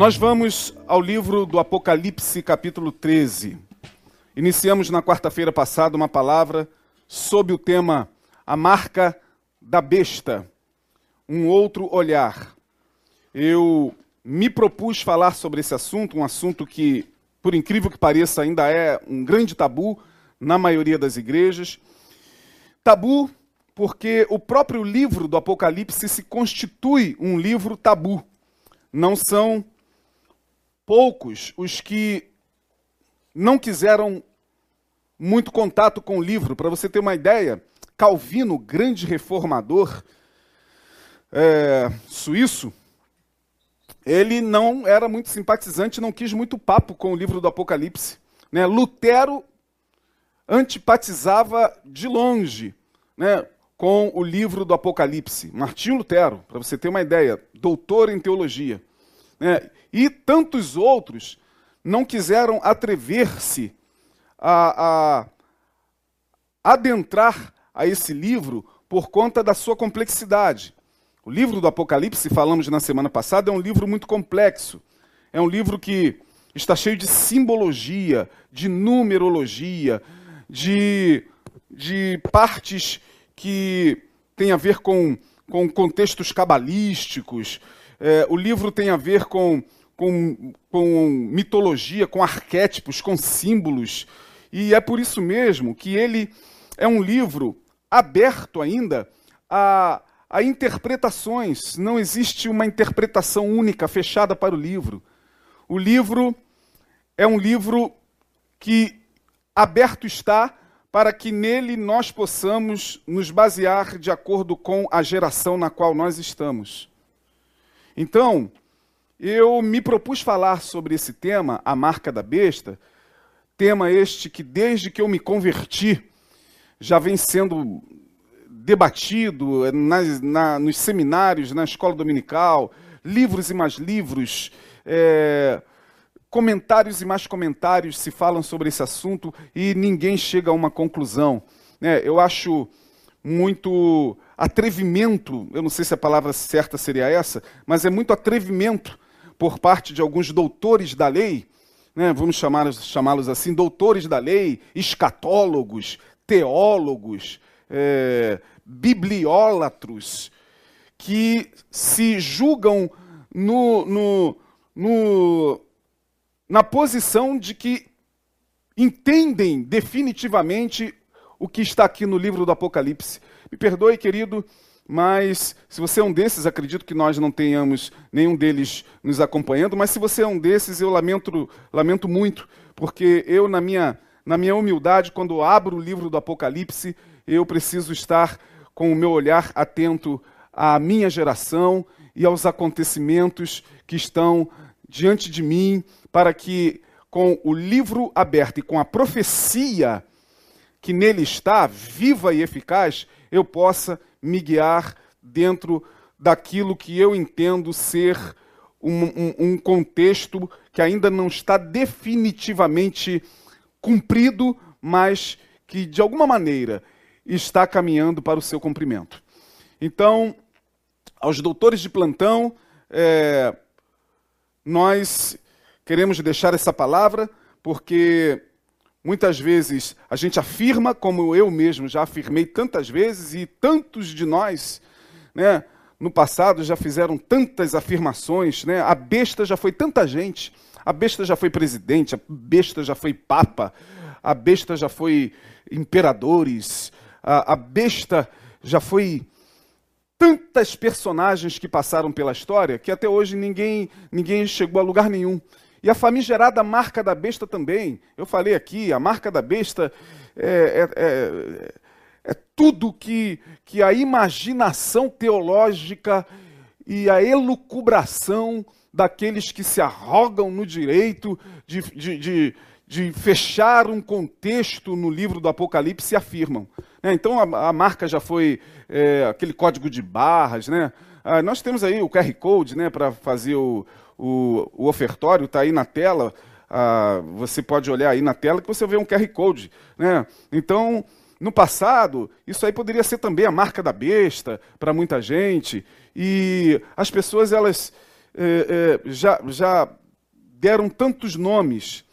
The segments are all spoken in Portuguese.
Nós vamos ao livro do Apocalipse, capítulo 13. Iniciamos na quarta-feira passada uma palavra sob o tema A Marca da Besta, um outro olhar. Eu me propus falar sobre esse assunto, um assunto que, por incrível que pareça, ainda é um grande tabu na maioria das igrejas. Tabu porque o próprio livro do Apocalipse se constitui um livro tabu. Não são poucos os que não quiseram muito contato com o livro. Para você ter uma ideia, Calvino, grande reformador é, suíço, ele não era muito simpatizante, não quis muito papo com o livro do Apocalipse. Né? Lutero antipatizava de longe né, com o livro do Apocalipse. Martinho Lutero, para você ter uma ideia, doutor em teologia. Né? E tantos outros não quiseram atrever-se a, a adentrar a esse livro por conta da sua complexidade. O livro do Apocalipse, falamos na semana passada, é um livro muito complexo. É um livro que está cheio de simbologia, de numerologia, de, de partes que têm a ver com, com contextos cabalísticos. É, o livro tem a ver com com, com mitologia, com arquétipos, com símbolos. E é por isso mesmo que ele é um livro aberto ainda a, a interpretações. Não existe uma interpretação única, fechada para o livro. O livro é um livro que aberto está para que nele nós possamos nos basear de acordo com a geração na qual nós estamos. Então, eu me propus falar sobre esse tema, a marca da besta, tema este que desde que eu me converti já vem sendo debatido nas, na, nos seminários, na escola dominical, livros e mais livros, é, comentários e mais comentários se falam sobre esse assunto e ninguém chega a uma conclusão. É, eu acho muito atrevimento, eu não sei se a palavra certa seria essa, mas é muito atrevimento por parte de alguns doutores da lei, né, vamos chamá-los assim, doutores da lei, escatólogos, teólogos, é, bibliólatros, que se julgam no, no, no, na posição de que entendem definitivamente o que está aqui no livro do Apocalipse. Me perdoe, querido, mas se você é um desses, acredito que nós não tenhamos nenhum deles nos acompanhando, mas se você é um desses, eu lamento, lamento muito, porque eu, na minha, na minha humildade, quando abro o livro do Apocalipse, eu preciso estar com o meu olhar atento à minha geração e aos acontecimentos que estão diante de mim, para que, com o livro aberto e com a profecia que nele está, viva e eficaz, eu possa me guiar dentro daquilo que eu entendo ser um, um, um, contexto que ainda não está definitivamente cumprido, mas que de alguma maneira está caminhando para o seu cumprimento. Então, aos doutores de plantão, é, nós queremos deixar essa palavra porque Muitas vezes a gente afirma, como eu mesmo já afirmei tantas vezes, e tantos de nós, né, no passado já fizeram tantas afirmações, né? A besta já foi tanta gente, a besta já foi presidente, a besta já foi papa, a besta já foi imperadores, a, a besta já foi tantas personagens que passaram pela história que até hoje ninguém ninguém chegou a lugar nenhum. E a famigerada marca da besta também. Eu falei aqui, a marca da besta é, é, é, é tudo que, que a imaginação teológica e a elucubração daqueles que se arrogam no direito de, de, de, de fechar um contexto no livro do Apocalipse afirmam. Né? Então a, a, marca já foi é, aquele código de barras. Né? Ah, nós temos aí o QR Code né, para fazer o, o, o ofertório está aí na tela, ah, você pode olhar aí na tela que você vê um QR Code. Né? Então, no passado, isso aí poderia ser também a marca da besta para muita gente. E as pessoas, elas, é, é, já, já deram tantos nomes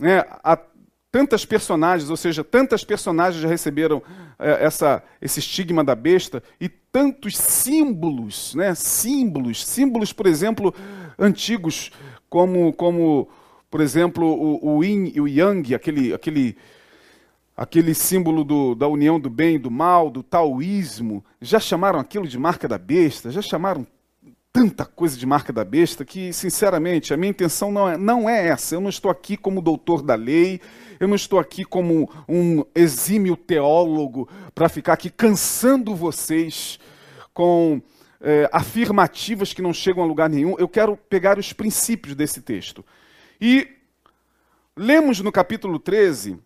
né, a tantas personagens, ou seja, tantas personagens já receberam é, essa, esse estigma da besta e tantos símbolos, né, símbolos, símbolos, por exemplo, antigos, como, como por exemplo, o, o yin e o yang, aquele, aquele, aquele símbolo do, da união do bem e do mal, do taoísmo, já chamaram aquilo de marca da besta, já chamaram tanta coisa de marca da besta que, sinceramente, a minha intenção não é, não é essa. Eu não estou aqui como doutor da lei, eu não estou aqui como um exímio teólogo para ficar aqui cansando vocês com é, afirmativas que não chegam a lugar nenhum. Eu quero pegar os princípios desse texto. E lemos no capítulo 13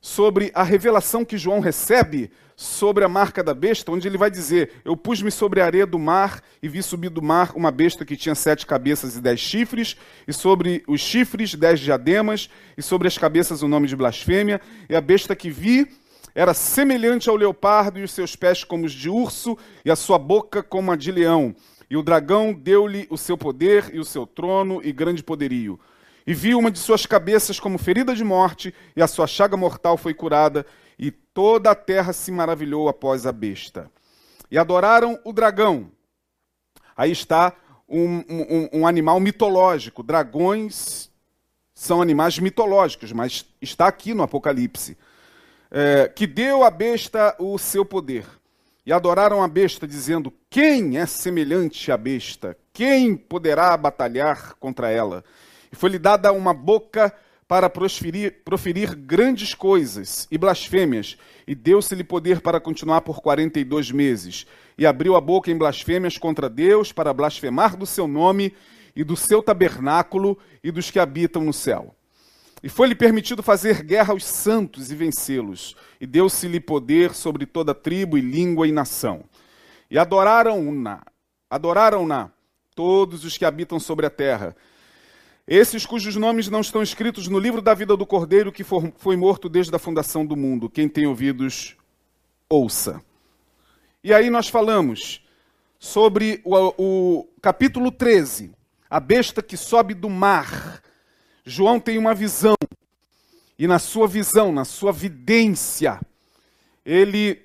sobre a revelação que João recebe sobre a marca da besta, onde ele vai dizer: Eu pus-me sobre a areia do mar e vi subir do mar uma besta que tinha sete cabeças e dez chifres, e sobre os chifres dez diademas, e sobre as cabeças o nome de blasfêmia, e a besta que vi era semelhante ao leopardo, e os seus pés como os de urso, e a sua boca como a de leão. E o dragão deu-lhe o seu poder e o seu trono e grande poderio e viu uma de suas cabeças como ferida de morte, e a sua chaga mortal foi curada, e toda a terra se maravilhou após a besta. E adoraram o dragão. Aí está um, um, um animal mitológico. Dragões são animais mitológicos, mas está aqui no Apocalipse. É, que deu à besta o seu poder. E adoraram a besta, dizendo: Quem é semelhante à besta? Quem poderá batalhar contra ela? E foi-lhe dada uma boca para proferir, proferir grandes coisas e blasfêmias, e deu-se-lhe poder para continuar por quarenta e dois meses. E abriu a boca em blasfêmias contra Deus, para blasfemar do seu nome e do seu tabernáculo e dos que habitam no céu. E foi-lhe permitido fazer guerra aos santos e vencê-los, e deu-se-lhe poder sobre toda tribo e língua e nação. E adoraram-na, adoraram-na todos os que habitam sobre a terra, esses cujos nomes não estão escritos no livro da vida do Cordeiro que foi morto desde a fundação do mundo. Quem tem ouvidos, ouça. E aí nós falamos sobre o, o capítulo 13, a besta que sobe do mar. João tem uma visão, e na sua visão, na sua vidência, ele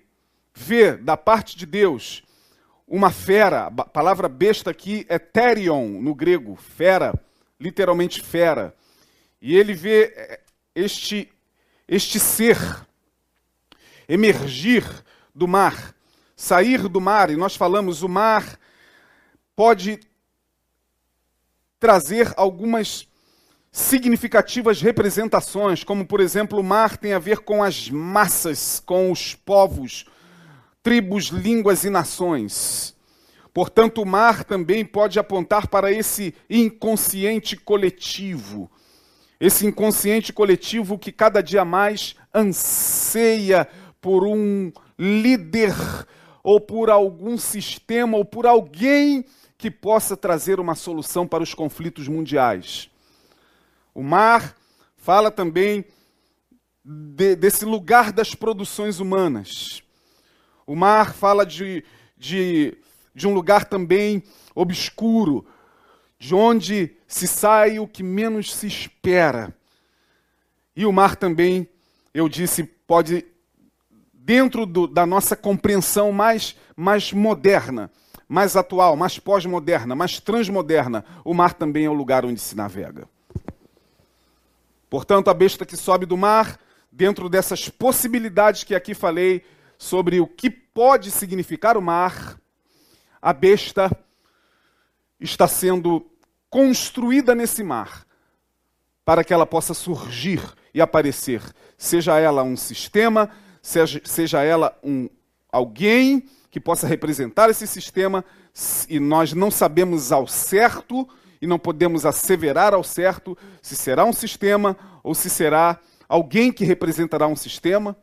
vê da parte de Deus uma fera, a palavra besta aqui é terion no grego, fera literalmente fera. E ele vê eh, este, este ser emergir do mar, sair do mar, e nós falamos, o mar pode trazer algumas significativas representações, como por exemplo, o mar tem a ver com as massas, com os povos, tribos, línguas e nações. Portanto, o mar também pode apontar para esse inconsciente coletivo. Esse inconsciente coletivo que cada dia mais anseia por um líder, ou por algum sistema, ou por alguém que possa trazer uma solução para os conflitos mundiais. O mar fala também de, desse lugar das produções humanas. O mar fala de, de de um lugar também obscuro, de onde se sai o que menos se espera. E o mar também, eu disse, pode, dentro do, da nossa compreensão mais, mais moderna, mais atual, mais pós-moderna, mais transmoderna, o mar também é o lugar onde se navega. Portanto, a besta que sobe do mar, dentro dessas possibilidades que aqui falei sobre o que pode significar o mar, a besta está sendo construída nesse mar para que ela possa surgir e aparecer, seja ela um sistema, seja, seja ela um alguém que possa representar esse sistema, e nós não sabemos ao certo e não podemos asseverar ao certo se será um sistema ou se será alguém que representará um sistema,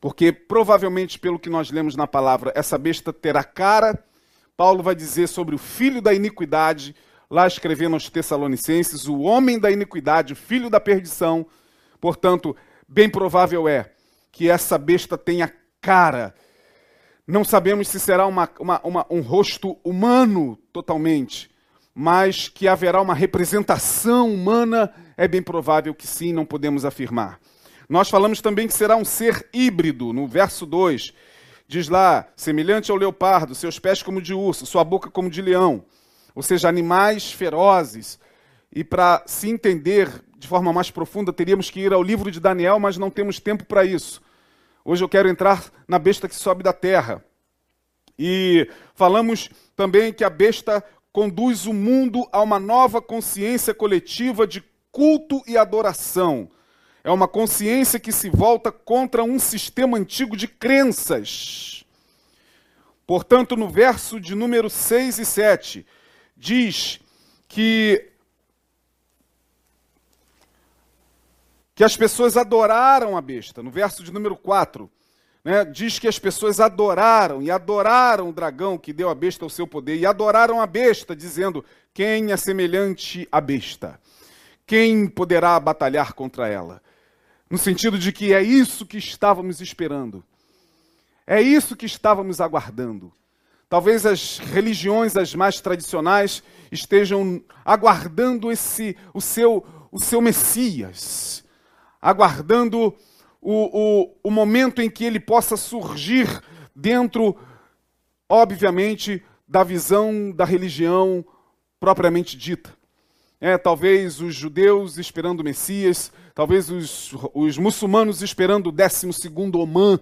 porque provavelmente, pelo que nós lemos na palavra, essa besta terá cara Paulo vai dizer sobre o filho da iniquidade, lá escrevendo aos Tessalonicenses, o homem da iniquidade, o filho da perdição. Portanto, bem provável é que essa besta tenha cara. Não sabemos se será uma, uma, uma, um rosto humano totalmente, mas que haverá uma representação humana, é bem provável que sim, não podemos afirmar. Nós falamos também que será um ser híbrido, no verso 2. Diz lá, semelhante ao leopardo, seus pés como de urso, sua boca como de leão. Ou seja, animais ferozes. E para se entender de forma mais profunda, teríamos que ir ao livro de Daniel, mas não temos tempo para isso. Hoje eu quero entrar na besta que sobe da terra. E falamos também que a besta conduz o mundo a uma nova consciência coletiva de culto e adoração. É uma consciência que se volta contra um sistema antigo de crenças. Portanto, no verso de número 6 e 7, diz que que as pessoas adoraram a besta. No verso de número 4, né, diz que as pessoas adoraram e adoraram o dragão que deu a besta o seu poder, e adoraram a besta, dizendo: Quem é semelhante à besta? Quem poderá batalhar contra ela? No sentido de que é isso que estávamos esperando. É isso que estávamos aguardando. Talvez as religiões as mais tradicionais estejam aguardando esse o seu o seu Messias, aguardando o, o, o momento em que ele possa surgir dentro, obviamente, da visão da religião propriamente dita. É, talvez os judeus esperando o Messias, talvez os, os muçulmanos esperando o 12 Oman,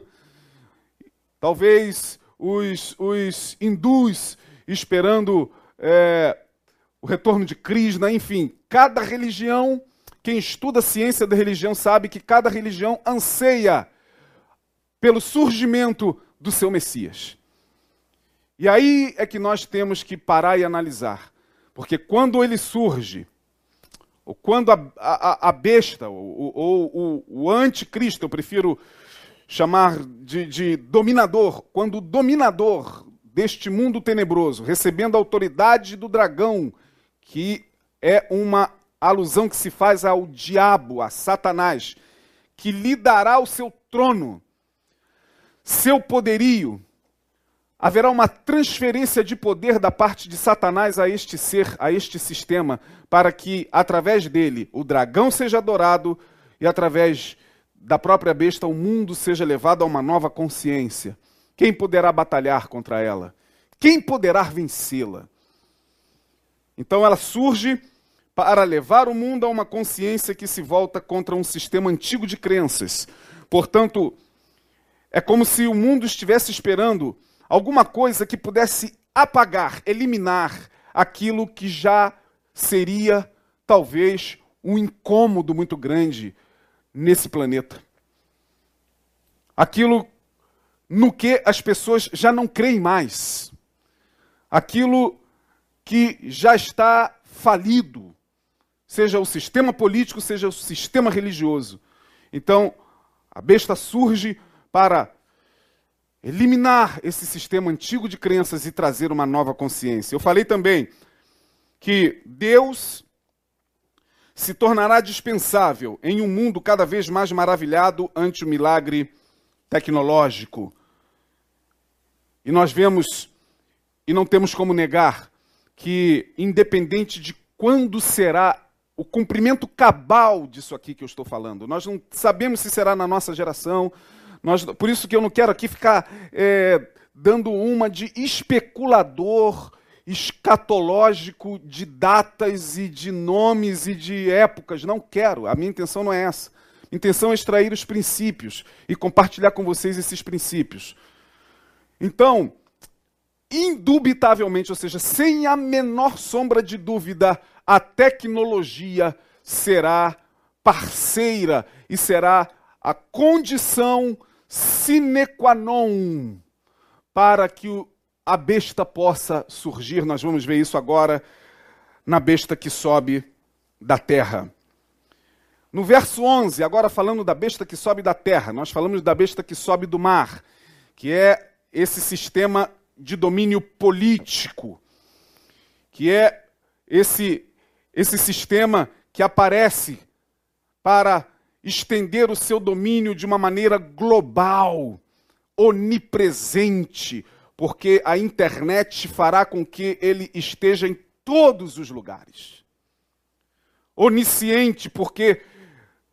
talvez os, os hindus esperando é, o retorno de Krishna, enfim, cada religião, quem estuda a ciência da religião sabe que cada religião anseia pelo surgimento do seu Messias. E aí é que nós temos que parar e analisar. Porque quando ele surge, quando a, a, a besta, ou, ou, o anticristo, eu prefiro chamar de, de dominador, quando o dominador deste mundo tenebroso, recebendo a autoridade do dragão, que é uma alusão que se faz ao diabo, a Satanás, que lhe dará o seu trono, seu poderio, haverá uma transferência de poder da parte de Satanás a este ser, a este sistema, para que através dele o dragão seja adorado e através da própria besta o mundo seja levado a uma nova consciência. Quem poderá batalhar contra ela? Quem poderá vencê-la? Então ela surge para levar o mundo a uma consciência que se volta contra um sistema antigo de crenças. Portanto, é como se o mundo estivesse esperando alguma coisa que pudesse apagar, eliminar aquilo que já seria talvez um incômodo muito grande nesse planeta. Aquilo no que as pessoas já não creem mais. Aquilo que já está falido, seja o sistema político, seja o sistema religioso. Então, a besta surge para eliminar esse sistema antigo de crenças e trazer uma nova consciência. Eu falei também que Deus se tornará dispensável em um mundo cada vez mais maravilhado ante o milagre tecnológico. E nós vemos, e não temos como negar, que independente de quando será o cumprimento cabal disso aqui que eu estou falando, nós não sabemos se será na nossa geração, nós, por isso que eu não quero aqui ficar é, dando uma de especulador escatológico de datas e de nomes e de épocas. Não quero. A minha intenção não é essa. Intenção é extrair os princípios e compartilhar com vocês esses princípios. Então, indubitavelmente, ou seja, sem a menor sombra de dúvida, a tecnologia será parceira e será a condição sine qua non para que a besta possa surgir. Nós vamos ver isso agora na besta que sobe da terra. No verso 11, agora falando da besta que sobe da terra, nós falamos da besta que sobe do mar, que é esse sistema de domínio político, que é esse esse sistema que aparece para estender o seu domínio de uma maneira global, onipresente, porque a internet fará com que ele esteja em todos os lugares. Onisciente, porque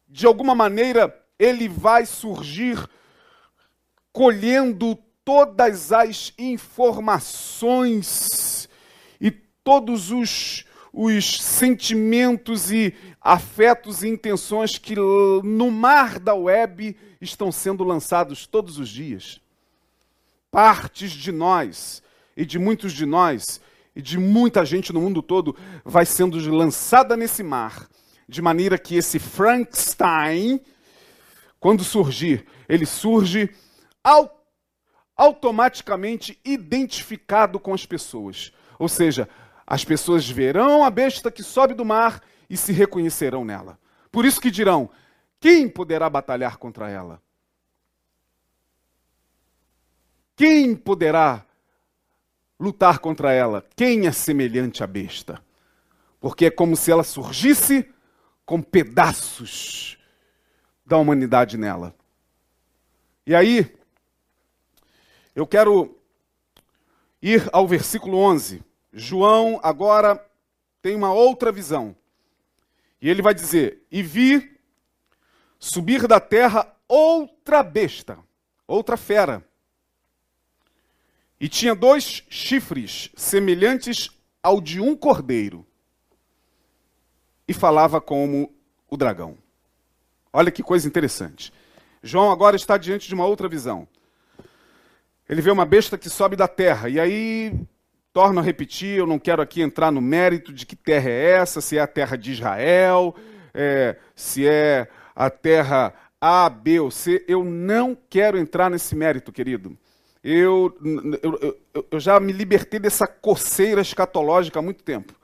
de alguma maneira ele vai surgir colhendo todas as informações e todos os, os sentimentos e afetos e intenções que no mar da web estão sendo lançados todos os dias. Partes de nós e de muitos de nós e de muita gente no mundo todo vai sendo lançada nesse mar, de maneira que esse Frankenstein, quando surgir, ele surge automaticamente identificado com as pessoas. Ou seja, as pessoas verão a besta que sobe do mar e se reconhecerão nela. Por isso que dirão: quem poderá batalhar contra ela? Quem poderá lutar contra ela. Quem é semelhante à besta? Porque é como se ela surgisse com pedaços da humanidade nela. E aí, eu quero ir ao versículo 11. João agora tem uma outra visão. E ele vai dizer: E vi subir da terra outra besta, outra fera e tinha dois chifres semelhantes ao de um cordeiro, e falava como o dragão. Olha que coisa interessante. João agora está diante de uma outra visão. Ele vê uma besta que sobe da terra, e aí torno a repetir, eu não quero aqui entrar no mérito de que terra é essa, se é a terra de Israel, é, se é a terra A, B ou C, eu não quero entrar nesse mérito, querido. Eu, eu, eu, eu já me libertei dessa coceira escatológica há muito tempo.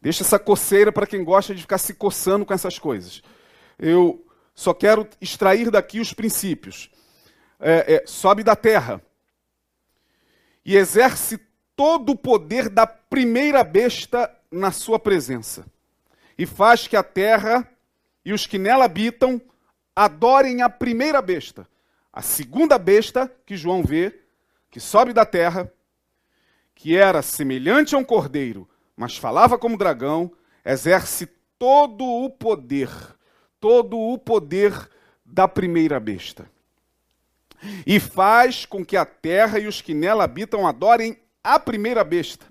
Deixa essa coceira para quem gosta de ficar se coçando com essas coisas. Eu só quero extrair daqui os princípios. É, é, sobe da terra e exerce todo o poder da primeira besta na sua presença. E faz que a terra e os que nela habitam adorem a primeira besta a segunda besta que João vê, que sobe da terra, que era semelhante a um cordeiro, mas falava como dragão, exerce todo o poder, todo o poder da primeira besta. E faz com que a terra e os que nela habitam adorem a primeira besta,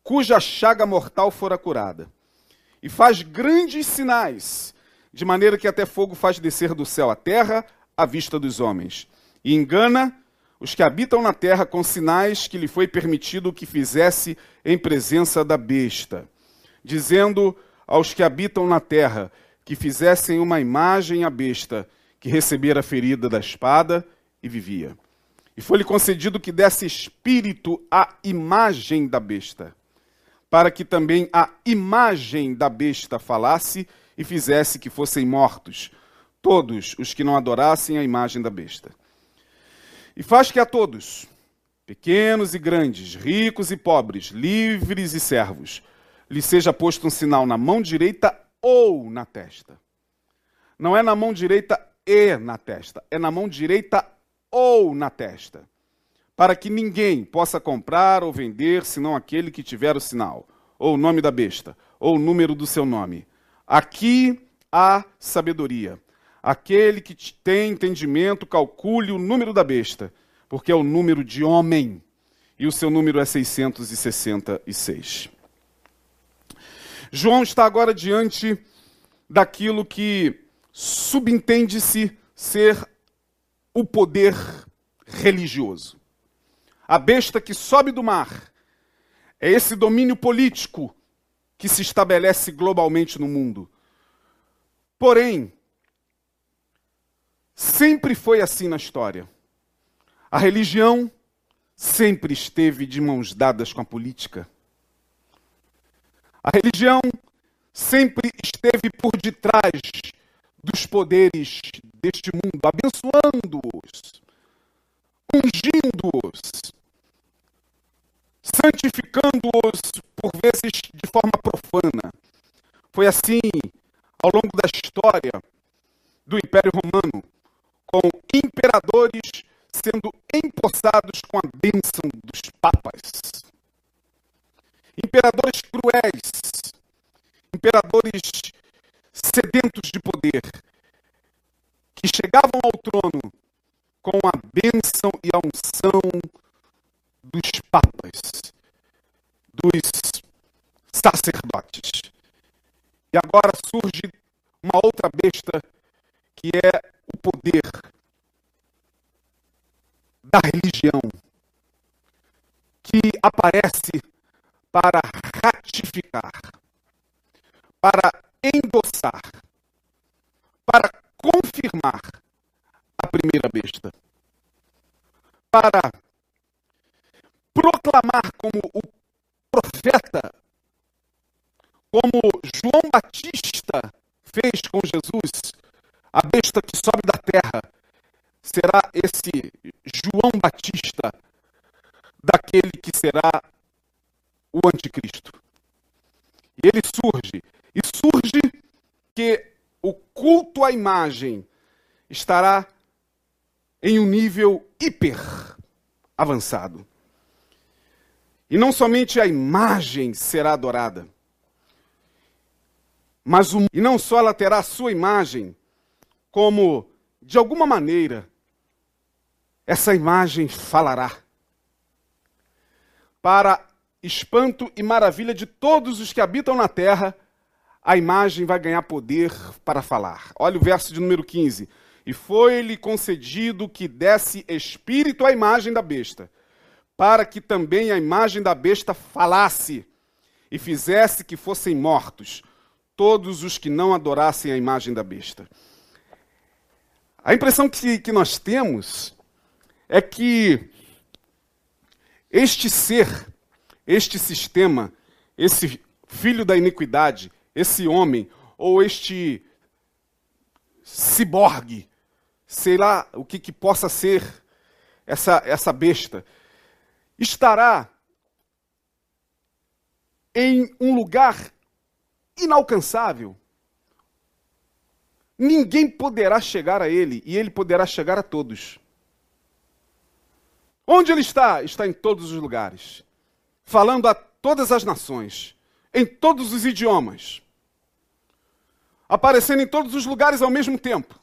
cuja chaga mortal fora curada. E faz grandes sinais, de maneira que até fogo faz descer do céu a terra, à vista dos homens, e engana os que habitam na terra com sinais que lhe foi permitido que fizesse em presença da besta, dizendo aos que habitam na terra que fizessem uma imagem à besta, que recebera a ferida da espada e vivia. E foi-lhe concedido que desse espírito à imagem da besta, para que também a imagem da besta falasse e fizesse que fossem mortos todos os que não adorassem a imagem da besta. E faz que a todos, pequenos e grandes, ricos e pobres, livres e servos, lhe seja posto um sinal na mão direita ou na testa. Não é na mão direita e na testa, é na mão direita ou na testa, para que ninguém possa comprar ou vender senão aquele que tiver o sinal, ou o nome da besta, ou o número do seu nome. Aqui há sabedoria. Aquele que tem entendimento, calcule o número da besta, porque é o número de homem, e o seu número é 666. João está agora diante daquilo que subentende-se ser o poder religioso. A besta que sobe do mar é esse domínio político que se estabelece globalmente no mundo. Porém, Sempre foi assim na história. A religião sempre esteve de mãos dadas com a política. A religião sempre esteve por detrás dos poderes deste mundo, abençoando-os, ungindo-os, santificando-os por vezes de forma profana. Foi assim ao longo da história do Império Romano com imperadores sendo empossados com a bênção dos papas. imperadores cruéis, imperadores sedentos de poder, que chegavam ao trono com a bênção e a unção dos papas, dos sacerdotes. E agora surge uma outra besta que é o poder da religião, que aparece para ratificar, para endossar, para confirmar a primeira besta, para proclamar como o profeta, como João Batista fez com Jesus, a besta que sobe da terra, será esse João Batista daquele que será o anticristo. E ele surge, e surge que o culto à imagem estará em um nível hiper avançado. E não somente a imagem será adorada, mas o, e não só ela terá a sua imagem, como de alguma maneira essa imagem falará. Para espanto e maravilha de todos os que habitam na terra, a imagem vai ganhar poder para falar. Olha o verso de número 15. E foi-lhe concedido que desse espírito à imagem da besta, para que também a imagem da besta falasse e fizesse que fossem mortos todos os que não adorassem a imagem da besta. A impressão que, que nós temos é que este ser, este sistema, esse filho da iniquidade, esse homem, ou este ciborgue, sei lá o que, que possa ser essa, essa besta, estará em um lugar inalcançável. Ninguém poderá chegar a ele e ele poderá chegar a todos. Onde ele está? Está em todos os lugares, falando a todas as nações, em todos os idiomas, aparecendo em todos os lugares ao mesmo tempo.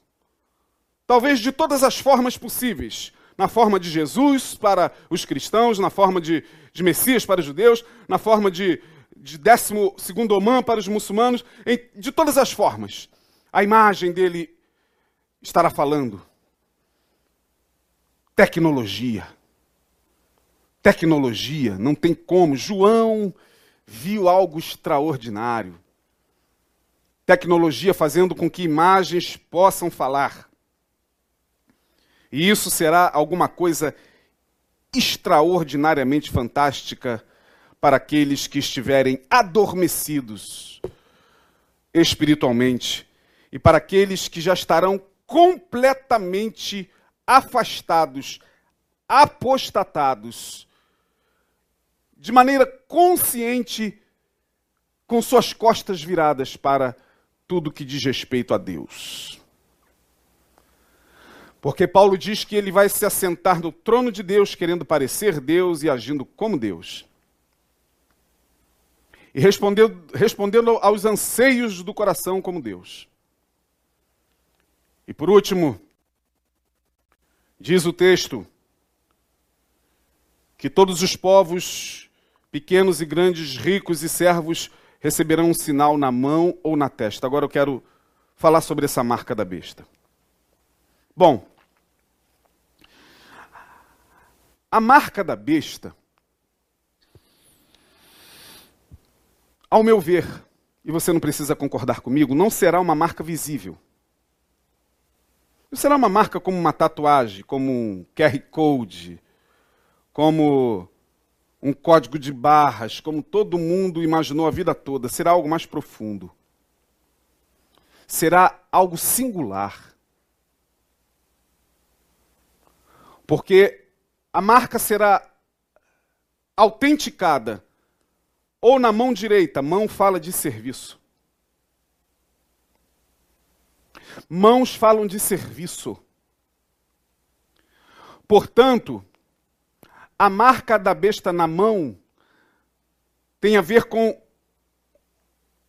Talvez de todas as formas possíveis. Na forma de Jesus para os cristãos, na forma de, de Messias para os judeus, na forma de, de décimo segundo Oman para os muçulmanos, em, de todas as formas. A imagem dele estará falando. Tecnologia. Tecnologia, não tem como. João viu algo extraordinário. Tecnologia fazendo com que imagens possam falar. E isso será alguma coisa extraordinariamente fantástica para aqueles que estiverem adormecidos espiritualmente e para aqueles que já estarão completamente afastados, apostatados, de maneira consciente, com suas costas viradas para tudo que diz respeito a Deus. Porque Paulo diz que ele vai se assentar no trono de Deus, querendo parecer Deus e agindo como Deus. E respondendo, respondendo aos anseios do coração como Deus. E por último, diz o texto que todos os povos, pequenos e grandes, ricos e servos, receberão um sinal na mão ou na testa. Agora eu quero falar sobre essa marca da besta. Bom, a marca da besta, ao meu ver, e você não precisa concordar comigo, não será uma marca visível. Não será uma marca como uma tatuagem, como um QR Code, como um código de barras, como todo mundo imaginou a vida toda. Será algo mais profundo. Será algo singular. Porque a marca será autenticada ou na mão direita, mão fala de serviço. Mãos falam de serviço. Portanto, a marca da besta na mão tem a ver com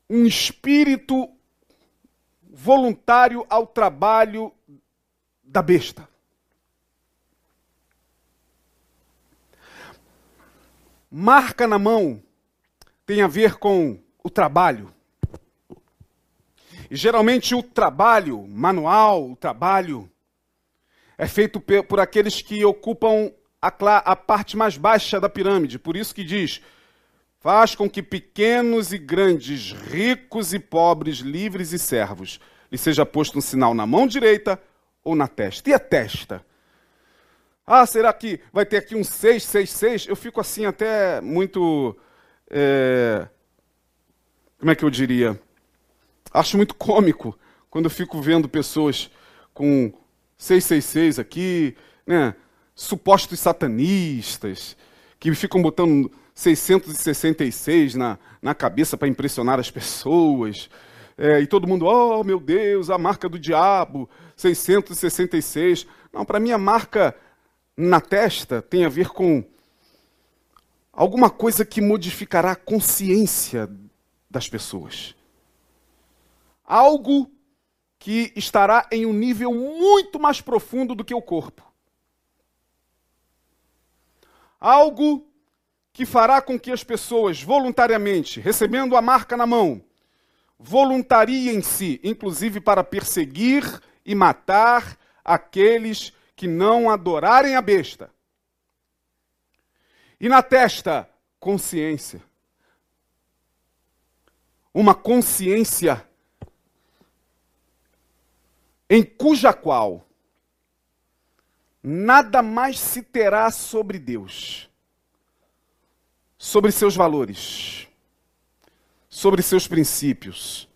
um espírito voluntário ao trabalho da besta. Marca na mão tem a ver com o trabalho. E geralmente o trabalho manual, o trabalho, é feito por aqueles que ocupam a, a parte mais baixa da pirâmide. Por isso que diz: faz com que pequenos e grandes, ricos e pobres, livres e servos, lhe seja posto um sinal na mão direita ou na testa. E a testa? Ah, será que vai ter aqui um 666? Eu fico assim até muito. É, como é que eu diria? Acho muito cômico quando eu fico vendo pessoas com 666 aqui, né? Supostos satanistas, que ficam botando 666 na, na cabeça para impressionar as pessoas. É, e todo mundo, oh meu Deus, a marca do diabo, 666. Não, para mim a marca na testa tem a ver com alguma coisa que modificará a consciência das pessoas. Algo que estará em um nível muito mais profundo do que o corpo. Algo que fará com que as pessoas, voluntariamente, recebendo a marca na mão, voluntariem-se, inclusive para perseguir e matar aqueles que não adorarem a besta. E na testa, consciência. Uma consciência em cuja qual nada mais se terá sobre Deus, sobre seus valores, sobre seus princípios.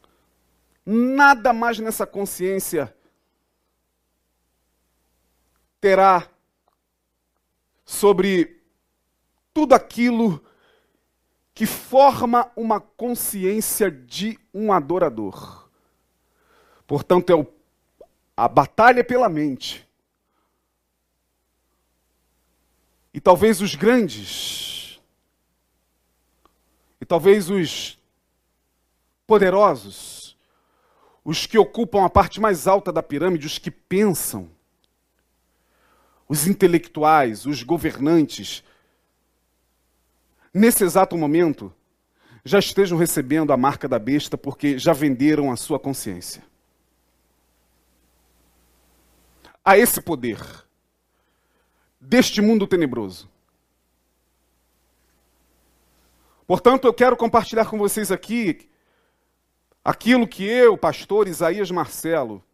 Nada mais nessa consciência terá sobre tudo aquilo que forma uma consciência de um adorador. Portanto, é o, a batalha pela mente. E talvez os grandes, e talvez os poderosos, os que ocupam a parte mais alta da pirâmide, os que pensam, os intelectuais, os governantes, nesse exato momento, já estejam recebendo a marca da besta porque já venderam a sua consciência. A esse poder deste mundo tenebroso. Portanto, eu quero compartilhar com vocês aqui aquilo que eu, pastor Isaías Marcelo,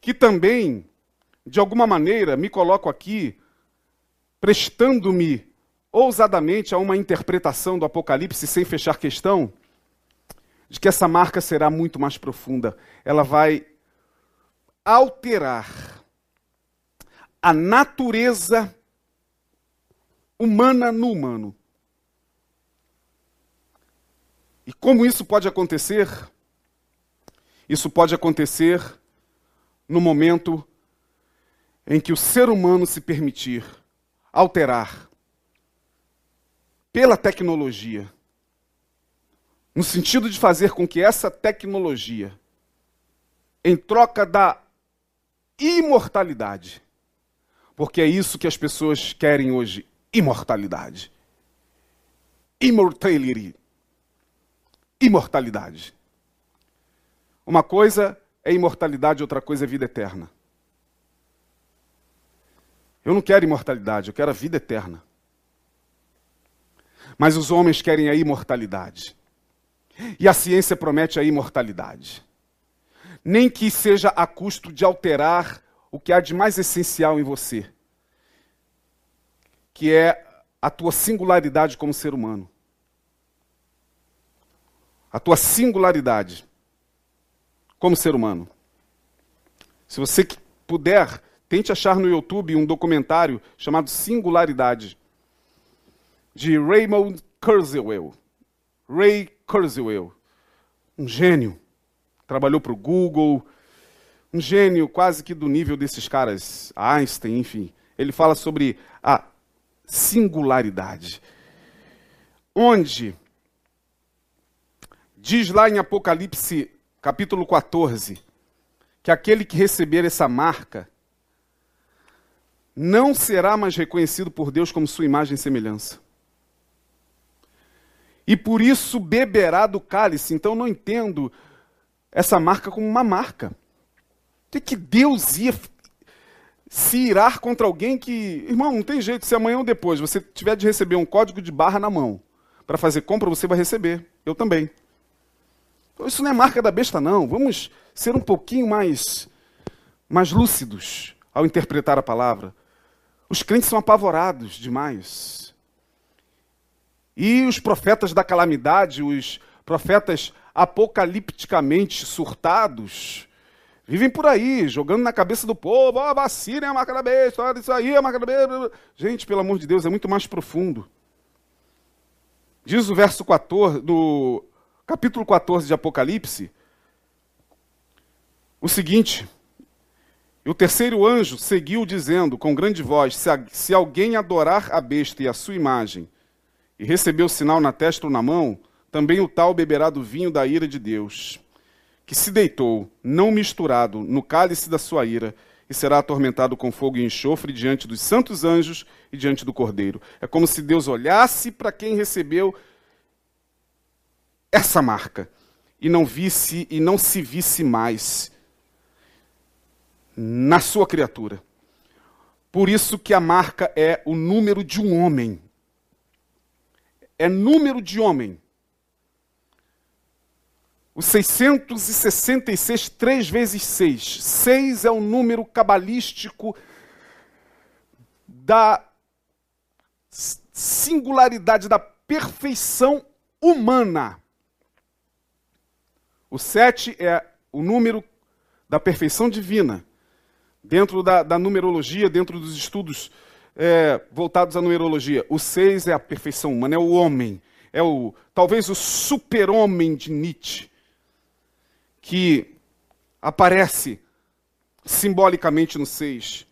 que também de alguma maneira, me coloco aqui prestando-me ousadamente a uma interpretação do Apocalipse sem fechar questão, de que essa marca será muito mais profunda. Ela vai alterar a natureza humana no humano. E como isso pode acontecer? Isso pode acontecer no momento em que o ser humano se permitir alterar pela tecnologia, no sentido de fazer com que essa tecnologia, em troca da imortalidade, porque é isso que as pessoas querem hoje, imortalidade. Immortality. Imortalidade. Uma coisa é imortalidade, outra coisa é vida eterna. Eu não quero imortalidade, eu quero a vida eterna. Mas os homens querem a imortalidade. E a ciência promete a imortalidade. Nem que seja a custo de alterar o que há de mais essencial em você, que é a tua singularidade como ser humano. A tua singularidade como ser humano. Se você puder, Tente achar no YouTube um documentário chamado Singularidade, de Raymond Kurzweil. Ray Kurzweil, um gênio. Trabalhou para o Google, um gênio quase que do nível desses caras, Einstein, enfim. Ele fala sobre a singularidade. onde diz lá em Apocalipse capítulo 14 que aquele que receber essa marca não será mais reconhecido por Deus como sua imagem e semelhança. E por isso beberá do cálice. Então não entendo essa marca como uma marca. O que Deus ia se irar contra alguém que. Irmão, não tem jeito, se amanhã ou depois você tiver de receber um código de barra na mão para fazer compra, você vai receber. Eu também. Isso não é marca da besta, não. Vamos ser um pouquinho mais, mais lúcidos ao interpretar a palavra. Os crentes são apavorados demais. E os profetas da calamidade, os profetas apocalipticamente surtados, vivem por aí, jogando na cabeça do povo, ó, oh, vacina é a marca da besta, olha isso aí é a marca da besta. Gente, pelo amor de Deus, é muito mais profundo. Diz o verso 14, do capítulo 14 de Apocalipse, o seguinte: E o terceiro anjo seguiu dizendo com grande voz: se, a, se alguém adorar a besta e a sua imagem, e receber o sinal na testa ou na mão, também o tal beberá do vinho da ira de Deus, que se deitou, não misturado, no cálice da sua ira, e será atormentado com fogo e enxofre diante dos santos anjos e diante do Cordeiro. É como se Deus olhasse para quem recebeu essa marca e não visse e não se visse mais na sua criatura. Por isso que a marca é o número de um homem é número de homem. O 666, 3 vezes 6. 6 é o número cabalístico da singularidade, da perfeição humana. O 7 é o número da perfeição divina. Dentro da, da numerologia, dentro dos estudos é, voltados à numerologia. O seis é a perfeição humana, é o homem. É o talvez o super-homem de Nietzsche, que aparece simbolicamente no seis.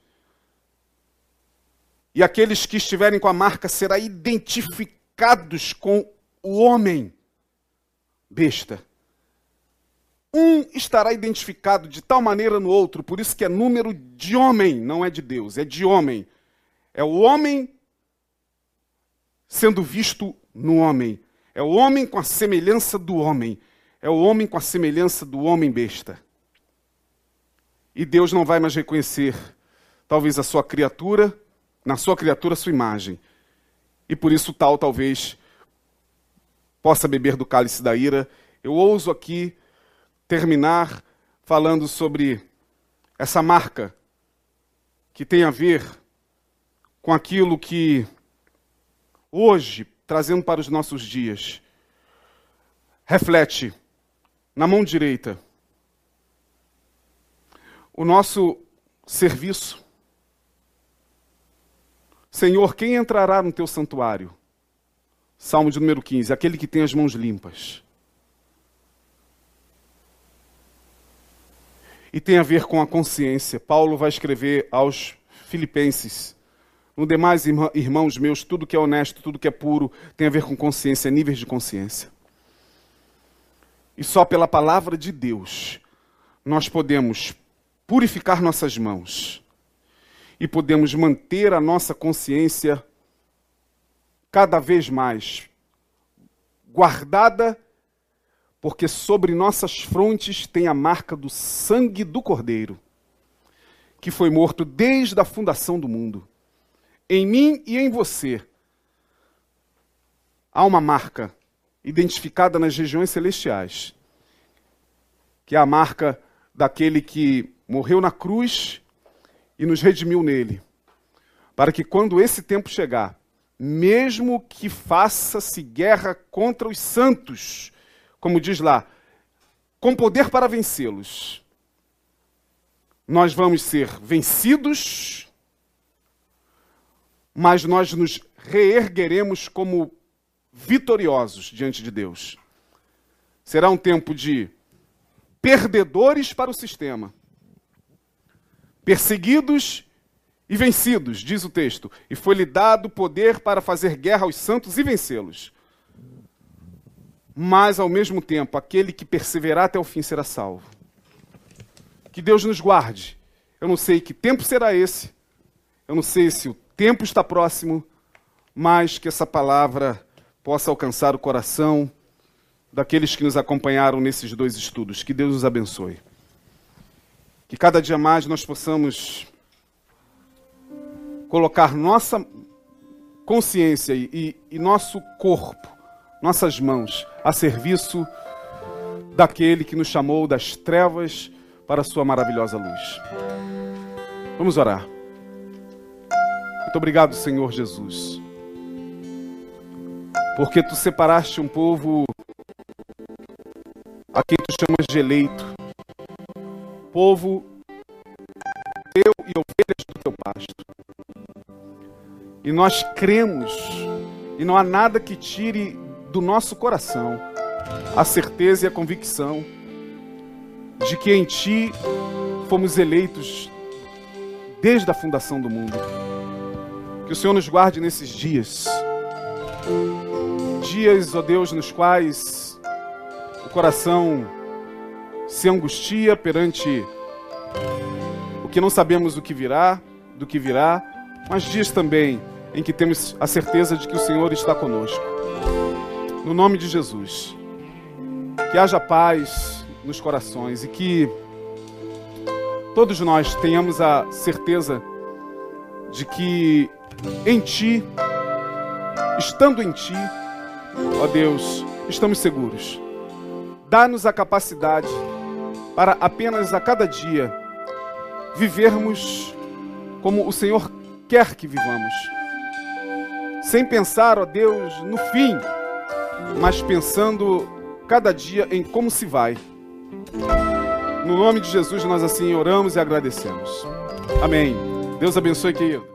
E aqueles que estiverem com a marca serão identificados com o homem besta. Um estará identificado de tal maneira no outro, por isso que é número de homem, não é de Deus, é de homem. É o homem sendo visto no homem. É o homem com a semelhança do homem. É o homem com a semelhança do homem besta. E Deus não vai mais reconhecer, talvez, a sua criatura, na sua criatura, a sua imagem. E por isso, tal, talvez, possa beber do cálice da ira. Eu ouso aqui terminar falando sobre essa marca que tem a ver com aquilo que hoje, trazendo para os nossos dias, reflete na mão direita o nosso serviço. Senhor, quem entrará no teu santuário? Salmo de número 15, aquele que tem as mãos limpas. E tem a ver com a consciência. Paulo vai escrever aos Filipenses no demais, irmãos meus, tudo que é honesto, tudo que é puro, tem a ver com consciência, níveis de consciência. E só pela palavra de Deus nós podemos purificar nossas mãos. E podemos manter a nossa consciência cada vez mais guardada, porque sobre nossas frontes tem a marca do sangue do Cordeiro, que foi morto desde a fundação do mundo. Em mim e em você, há uma marca identificada nas regiões celestiais, que é a marca daquele que morreu na cruz e nos redimiu nele, para que quando esse tempo chegar, mesmo que faça-se guerra contra os santos, como diz lá, com poder para vencê-los, nós vamos ser vencidos mas nós nos reergueremos como vitoriosos diante de Deus. Será um tempo de perdedores para o sistema, perseguidos e vencidos, diz o texto, e foi-lhe dado poder para fazer guerra aos santos e vencê-los. mas ao mesmo tempo aquele que perseverar até o fim será salvo. Que Deus nos guarde. Eu não sei que tempo será esse, eu não sei se o tempo está próximo, mas que essa palavra possa alcançar o coração daqueles que nos acompanharam nesses dois estudos. Que Deus nos abençoe. Que cada dia mais nós possamos colocar nossa consciência e, e, nosso corpo, nossas mãos, a serviço daquele que nos chamou das trevas para a sua maravilhosa luz. Vamos orar. Muito obrigado, Senhor Jesus, porque tu separaste um povo a quem tu chamas de eleito, povo teu e ovelhas do teu pasto. E nós cremos, e não há nada que tire do nosso coração a certeza e a convicção de que em Ti fomos eleitos desde a fundação do mundo. Que o Senhor nos guarde nesses dias. Dias, ó Deus, nos quais o coração se angustia perante o que não sabemos do que virá, do que virá, mas dias também em que temos a certeza de que o Senhor está conosco. No nome de Jesus. Que haja paz nos corações e que todos nós tenhamos a certeza de que em Ti, estando em Ti, ó Deus, estamos seguros. Dá-nos a capacidade para apenas a cada dia vivermos como o Senhor quer que vivamos sem pensar, ó Deus, no fim, mas pensando cada dia em como se vai. No nome de Jesus nós assim oramos e agradecemos. Amém. Deus abençoe, querido.